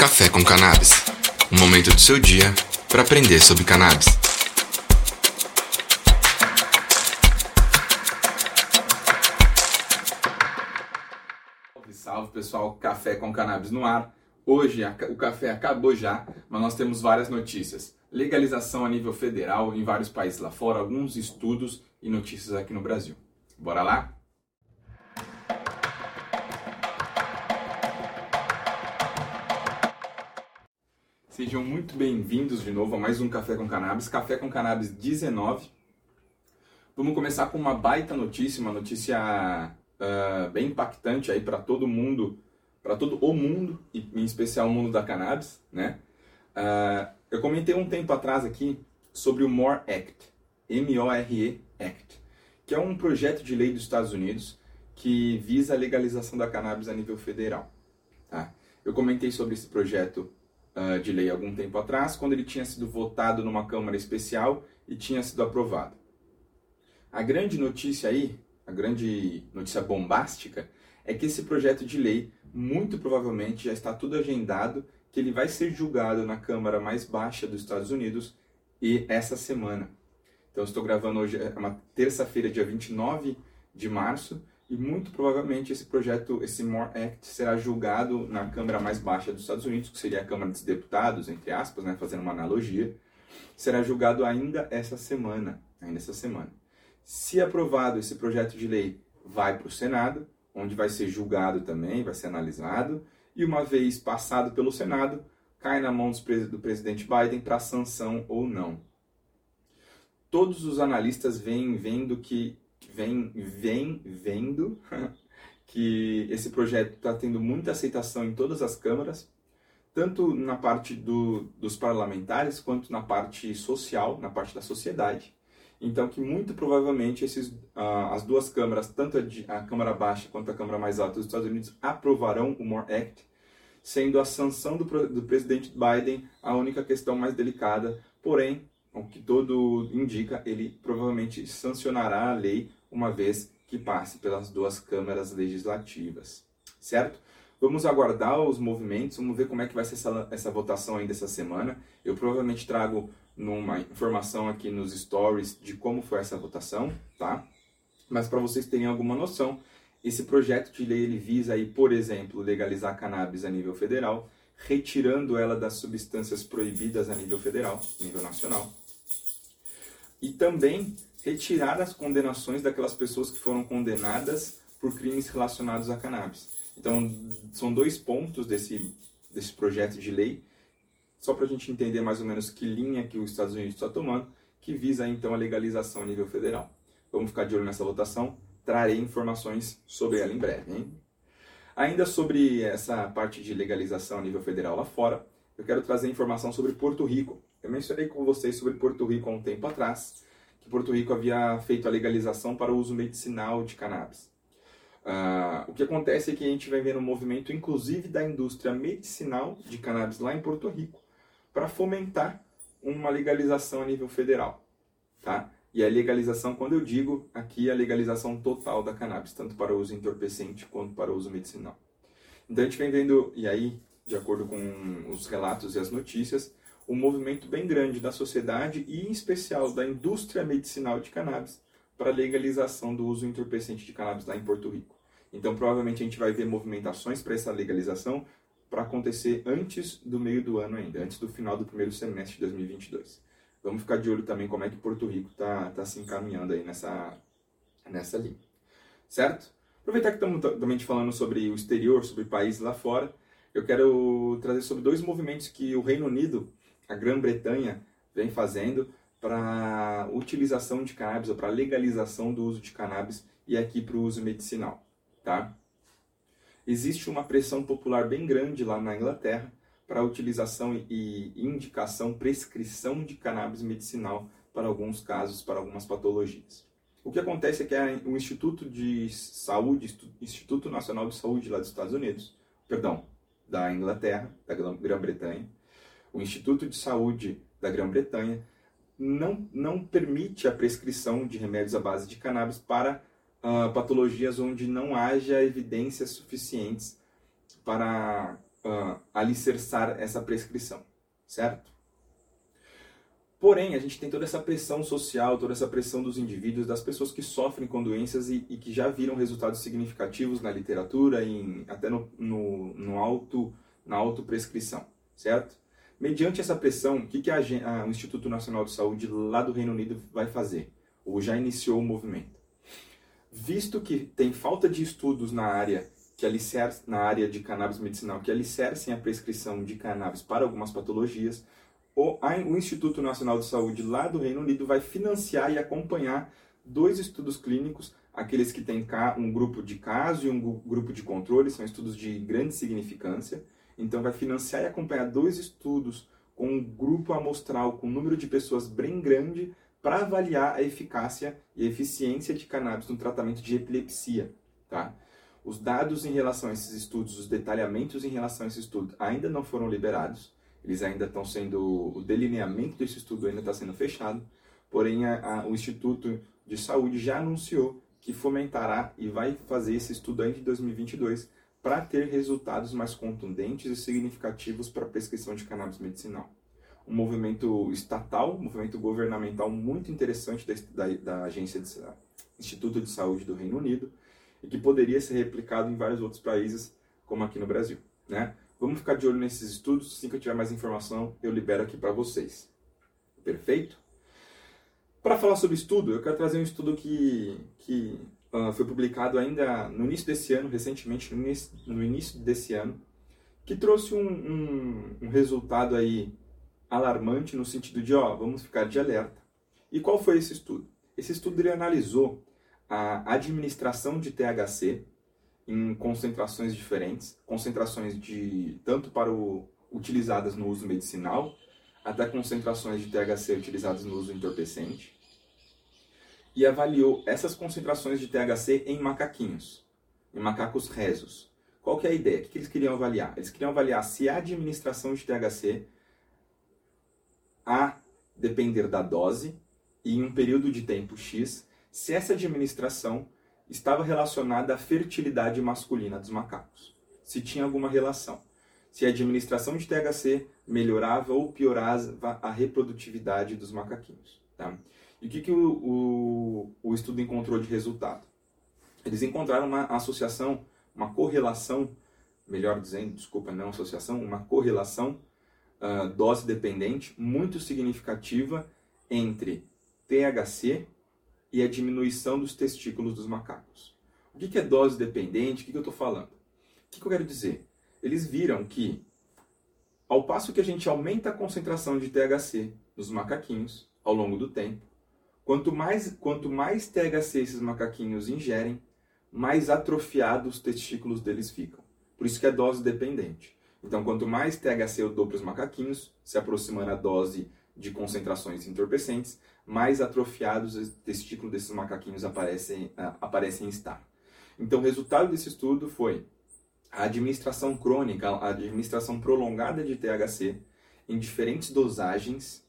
Café com Cannabis um momento do seu dia para aprender sobre cannabis. Salve, salve pessoal, Café com Cannabis no ar. Hoje o café acabou já, mas nós temos várias notícias. Legalização a nível federal em vários países lá fora, alguns estudos e notícias aqui no Brasil. Bora lá? Sejam muito bem-vindos de novo a mais um Café com Cannabis, Café com Cannabis 19. Vamos começar com uma baita notícia, uma notícia uh, bem impactante aí para todo mundo, para todo o mundo, e em especial o mundo da cannabis, né? Uh, eu comentei um tempo atrás aqui sobre o MORE Act, M-O-R-E Act, que é um projeto de lei dos Estados Unidos que visa a legalização da cannabis a nível federal. Tá? Eu comentei sobre esse projeto uh, de lei algum tempo atrás, quando ele tinha sido votado numa Câmara Especial e tinha sido aprovado. A grande notícia aí, a grande notícia bombástica, é que esse projeto de lei, muito provavelmente, já está tudo agendado, que ele vai ser julgado na Câmara mais baixa dos Estados Unidos e essa semana. Então, estou gravando hoje, é uma terça-feira, dia 29 de março, e muito provavelmente esse projeto, esse MORE Act, será julgado na Câmara mais baixa dos Estados Unidos, que seria a Câmara dos Deputados, entre aspas, né, fazendo uma analogia, será julgado ainda essa semana, ainda essa semana. Se aprovado esse projeto de lei, vai para o Senado, onde vai ser julgado também, vai ser analisado, e uma vez passado pelo Senado, cai na mão do presidente Biden para sanção ou não. Todos os analistas vêm vendo que vem, vem vendo que esse projeto está tendo muita aceitação em todas as câmaras, tanto na parte do, dos parlamentares quanto na parte social, na parte da sociedade. Então, que muito provavelmente esses, uh, as duas câmaras, tanto a, Câmara Baixa quanto a Câmara Mais Alta dos Estados Unidos, aprovarão o MORE Act, sendo a sanção do, do presidente Biden a única questão mais delicada. Porém, o que todo indica, ele provavelmente sancionará a lei uma vez que passe pelas duas câmaras legislativas, certo? Vamos aguardar os movimentos, vamos ver como é que vai ser essa, essa votação ainda essa semana. Eu provavelmente trago uma informação aqui nos stories de como foi essa votação, tá? Mas para vocês terem alguma noção, esse projeto de lei ele visa aí, por exemplo, legalizar cannabis a nível federal, retirando ela das substâncias proibidas a nível federal, nível nacional. E também retirar as condenações daquelas pessoas que foram condenadas por crimes relacionados a cannabis. Então, são dois pontos desse, desse projeto de lei, só para a gente entender mais ou menos que linha que os Estados Unidos está tomando, que visa então a legalização a nível federal. Vamos ficar de olho nessa votação, trarei informações sobre ela em breve. Hein? Ainda sobre essa parte de legalização a nível federal lá fora, eu quero trazer informação sobre Porto Rico. Eu mencionei com vocês sobre Porto Rico há um tempo atrás, que Porto Rico havia feito a legalização para o uso medicinal de cannabis. Uh, o que acontece é que a gente vai ver um movimento, inclusive da indústria medicinal de cannabis lá em Porto Rico, para fomentar uma legalização a nível federal. Tá? E a legalização, quando eu digo aqui, a legalização total da cannabis, tanto para uso entorpecente quanto para uso medicinal. Então a gente vem vendo, e aí, de acordo com os relatos e as notícias, um movimento bem grande da sociedade e, em especial, da indústria medicinal de cannabis para legalização do uso entorpecente de cannabis lá em Porto Rico. Então, provavelmente a gente vai ver movimentações para essa legalização para acontecer antes do meio do ano ainda, antes do final do primeiro semestre de 2022. Vamos ficar de olho também como é que Porto Rico está tá se encaminhando aí nessa, nessa linha. Certo? Aproveitar que estamos também falando sobre o exterior, sobre países lá fora, eu quero trazer sobre dois movimentos que o Reino Unido a Grã-Bretanha vem fazendo para utilização de cannabis ou para legalização do uso de cannabis e aqui para o uso medicinal, tá? Existe uma pressão popular bem grande lá na Inglaterra para a utilização e indicação, prescrição de cannabis medicinal para alguns casos, para algumas patologias. O que acontece é que o Instituto de Saúde, Instituto Nacional de Saúde lá dos Estados Unidos, perdão, da Inglaterra, da Grã-Bretanha, o Instituto de Saúde da Grã-Bretanha não, não permite a prescrição de remédios à base de cannabis para uh, patologias onde não haja evidências suficientes para uh, alicerçar essa prescrição, certo? Porém, a gente tem toda essa pressão social, toda essa pressão dos indivíduos, das pessoas que sofrem com doenças e, e que já viram resultados significativos na literatura e até no, no, no auto, na autoprescrição, certo? Mediante essa pressão, o que, que a, a, o Instituto Nacional de Saúde lá do Reino Unido vai fazer? Ou já iniciou o movimento? Visto que tem falta de estudos na área que alicerce, na área de cannabis medicinal que alicercem a prescrição de cannabis para algumas patologias, o, o Instituto Nacional de Saúde lá do Reino Unido vai financiar e acompanhar dois estudos clínicos, aqueles que têm um grupo de caso e um grupo de controle, são estudos de grande significância. Então, vai financiar e acompanhar dois estudos com um grupo amostral com um número de pessoas bem grande para avaliar a eficácia e eficiência de cannabis no tratamento de epilepsia. Tá? Os dados em relação a esses estudos, os detalhamentos em relação a esse estudo ainda não foram liberados, eles ainda estão sendo, o delineamento desse estudo ainda está sendo fechado, porém a, a, o Instituto de Saúde já anunciou que fomentará e vai fazer esse estudo ainda em 2022 para ter resultados mais contundentes e significativos para a prescrição de cannabis medicinal. Um movimento estatal, um movimento governamental muito interessante da, da, da Agência de Instituto de Saúde do Reino Unido e que poderia ser replicado em vários outros países, como aqui no Brasil. Né? Vamos ficar de olho nesses estudos. Assim que eu tiver mais informação, eu libero aqui para vocês. Perfeito? Para falar sobre estudo, eu quero trazer um estudo que, que uh, foi publicado ainda no início desse ano, recentemente, no início, no início desse ano, que trouxe um, um, um resultado aí alarmante no sentido de, ó, vamos ficar de alerta. E qual foi esse estudo? Esse estudo ele analisou a administração de THC em concentrações diferentes, concentrações de tanto para o utilizadas no uso medicinal, até concentrações de THC utilizadas no uso entorpecente, e avaliou essas concentrações de THC em macaquinhos, em macacos rezos. Qual que é a ideia? O que eles queriam avaliar? Eles queriam avaliar se a administração de THC, a depender da dose e em um período de tempo X, se essa administração estava relacionada à fertilidade masculina dos macacos, se tinha alguma relação, se a administração de THC melhorava ou piorava a reprodutividade dos macaquinhos. Tá? E o que, que o, o, o estudo encontrou de resultado? Eles encontraram uma associação, uma correlação, melhor dizendo, desculpa, não associação, uma correlação uh, dose dependente muito significativa entre THC e a diminuição dos testículos dos macacos. O que é dose dependente? O que eu estou falando? O que eu quero dizer? Eles viram que, ao passo que a gente aumenta a concentração de THC nos macaquinhos ao longo do tempo, quanto mais, quanto mais THC esses macaquinhos ingerem, mais atrofiados os testículos deles ficam. Por isso que é dose dependente. Então, quanto mais THC eu dou para os macaquinhos, se aproximando a dose de concentrações entorpecentes, mais atrofiados os testículos desses macaquinhos aparecem, aparecem estar. Então, o resultado desse estudo foi a administração crônica, a administração prolongada de THC em diferentes dosagens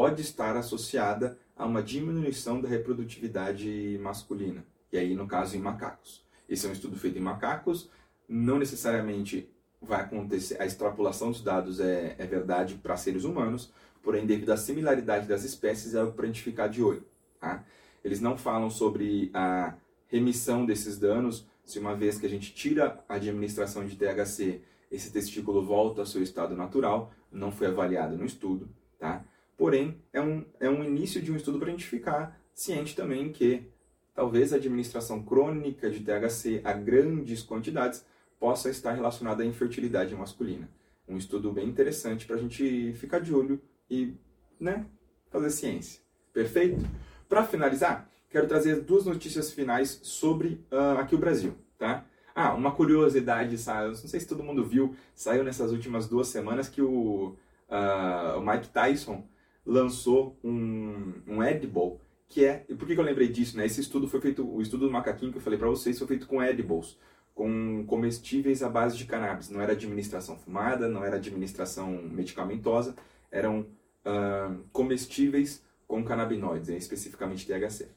pode estar associada a uma diminuição da reprodutividade masculina, e aí no caso em macacos. Esse é um estudo feito em macacos, não necessariamente vai acontecer, a extrapolação dos dados é, é verdade para seres humanos, porém, devido à similaridade das espécies, é para a gente ficar de olho. Tá? Eles não falam sobre a remissão desses danos, se uma vez que a gente tira a administração de THC, esse testículo volta ao seu estado natural, não foi avaliado no estudo, tá? Porém, é um, é um início de um estudo para a gente ficar ciente também que talvez a administração crônica de THC a grandes quantidades possa estar relacionada à infertilidade masculina. Um estudo bem interessante para a gente ficar de olho e né, fazer ciência. Perfeito? Para finalizar, quero trazer duas notícias finais sobre uh, aqui o Brasil, tá? Ah, uma curiosidade, sabe? Não sei se todo mundo viu, saiu nessas últimas duas semanas que o, uh, o Mike Tyson lançou um, um edible que é... Por que, que eu lembrei disso, né? Esse estudo foi feito, o estudo do macaquinho que eu falei para vocês foi feito com edibles, com comestíveis à base de cannabis. Não era administração fumada, não era administração medicamentosa, eram uh, comestíveis com canabinoides, especificamente THC.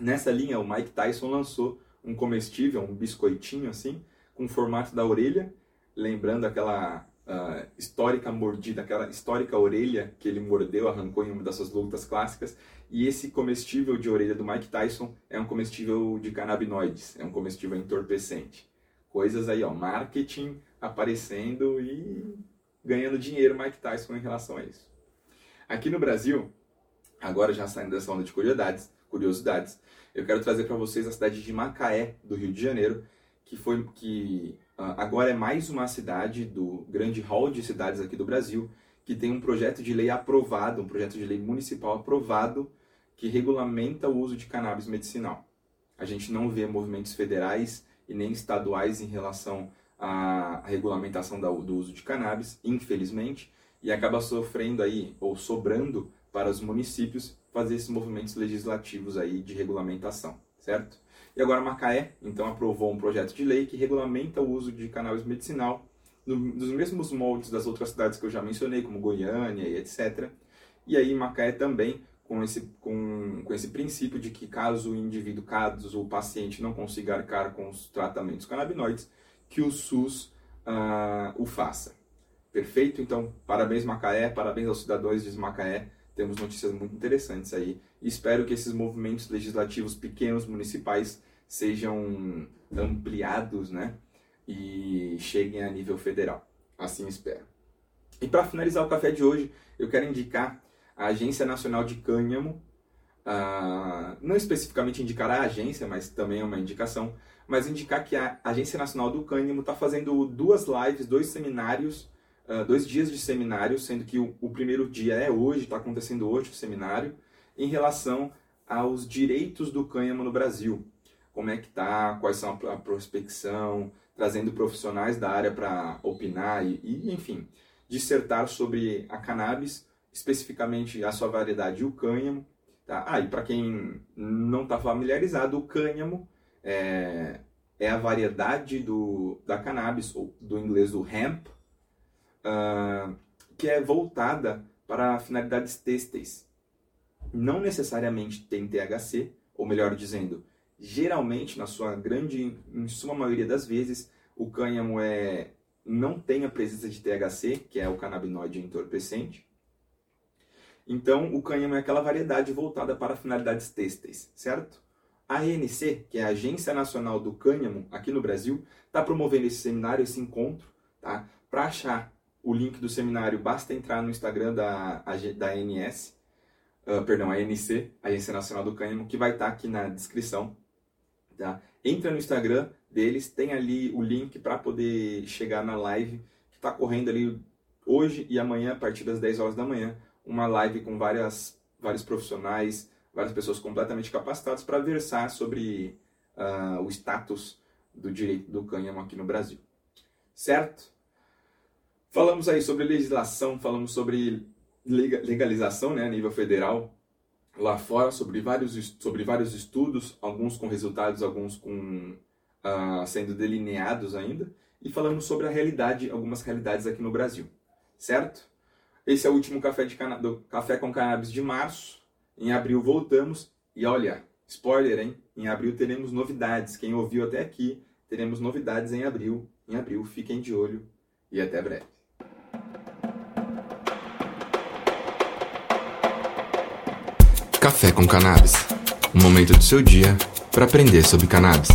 Nessa linha, o Mike Tyson lançou um comestível, um biscoitinho assim, com o formato da orelha, lembrando aquela uh, histórica mordida, aquela histórica orelha que ele mordeu, arrancou em uma das suas lutas clássicas. E esse comestível de orelha do Mike Tyson é um comestível de canabinoides, é um comestível entorpecente. Coisas aí, ó, marketing aparecendo e ganhando dinheiro Mike Tyson em relação a isso. Aqui no Brasil, agora já saindo dessa onda de curiosidades, curiosidades, eu quero trazer para vocês a cidade de Macaé, do Rio de Janeiro, que foi que agora é mais uma cidade do grande hall de cidades aqui do Brasil que tem um projeto de lei aprovado, um projeto de lei municipal aprovado que regulamenta o uso de cannabis medicinal. A gente não vê movimentos federais e nem estaduais em relação à regulamentação do uso de cannabis, infelizmente, e acaba sofrendo aí ou sobrando para os municípios fazer esses movimentos legislativos aí de regulamentação, certo? E agora Macaé, então, aprovou um projeto de lei que regulamenta o uso de cannabis medicinal nos mesmos moldes das outras cidades que eu já mencionei, como Goiânia e etc. E aí Macaé também com esse, com, com esse princípio de que caso o indivíduo, caso o paciente não consiga arcar com os tratamentos canabinoides, que o SUS uh, o faça. Perfeito? Então, parabéns Macaé, parabéns aos cidadãos de Macaé temos notícias muito interessantes aí. Espero que esses movimentos legislativos pequenos, municipais, sejam ampliados, né? E cheguem a nível federal. Assim espero. E para finalizar o café de hoje, eu quero indicar a Agência Nacional de Cânhamo. Uh, não especificamente indicar a agência, mas também é uma indicação. Mas indicar que a Agência Nacional do Cânhamo está fazendo duas lives, dois seminários uh, dois dias de seminário, sendo que o, o primeiro dia é hoje, está acontecendo hoje o seminário, em relação aos direitos do cânhamo no Brasil. Como é que tá, quais são a, prospecção, trazendo profissionais da área para opinar e, e, enfim, dissertar sobre a cannabis, especificamente a sua variedade, o cânhamo. Tá? Ah, e para quem não está familiarizado, o cânhamo é, é a variedade do, da cannabis, ou do inglês do hemp, uh, que é voltada para finalidades têxteis. Não necessariamente tem THC, ou melhor dizendo, geralmente, na sua grande, em sua maioria das vezes, o cânhamo é, não tem a presença de THC, que é o canabinoide entorpecente. Então, o cânhamo é aquela variedade voltada para finalidades têxteis, certo? A ANC, que é a Agência Nacional do Cânhamo aqui no Brasil, está promovendo esse seminário, esse encontro, tá? Para achar o link do seminário, basta entrar no Instagram da, da ANS, uh, ah, perdão, ANC, Agência Nacional do Cânhamo, que vai estar tá aqui na descrição. Tá? Entra no Instagram deles, tem ali o link para poder chegar na live que está correndo ali hoje e amanhã, a partir das 10 horas da manhã, uma live com várias, vários profissionais, várias pessoas completamente capacitadas para versar sobre uh, o status do direito do cânhamo aqui no Brasil. Certo? Falamos aí sobre legislação, falamos sobre legalização né, a nível federal lá fora, sobre vários, sobre vários estudos, alguns com resultados, alguns com uh, sendo delineados ainda, e falamos sobre a realidade, algumas realidades aqui no Brasil, certo? Esse é o último café, de cana do café com cannabis de março. Em abril voltamos e olha, spoiler, hein? Em abril teremos novidades. Quem ouviu até aqui, teremos novidades em abril. Em abril, fiquem de olho e até breve. Café com Cannabis um momento do seu dia para aprender sobre cannabis.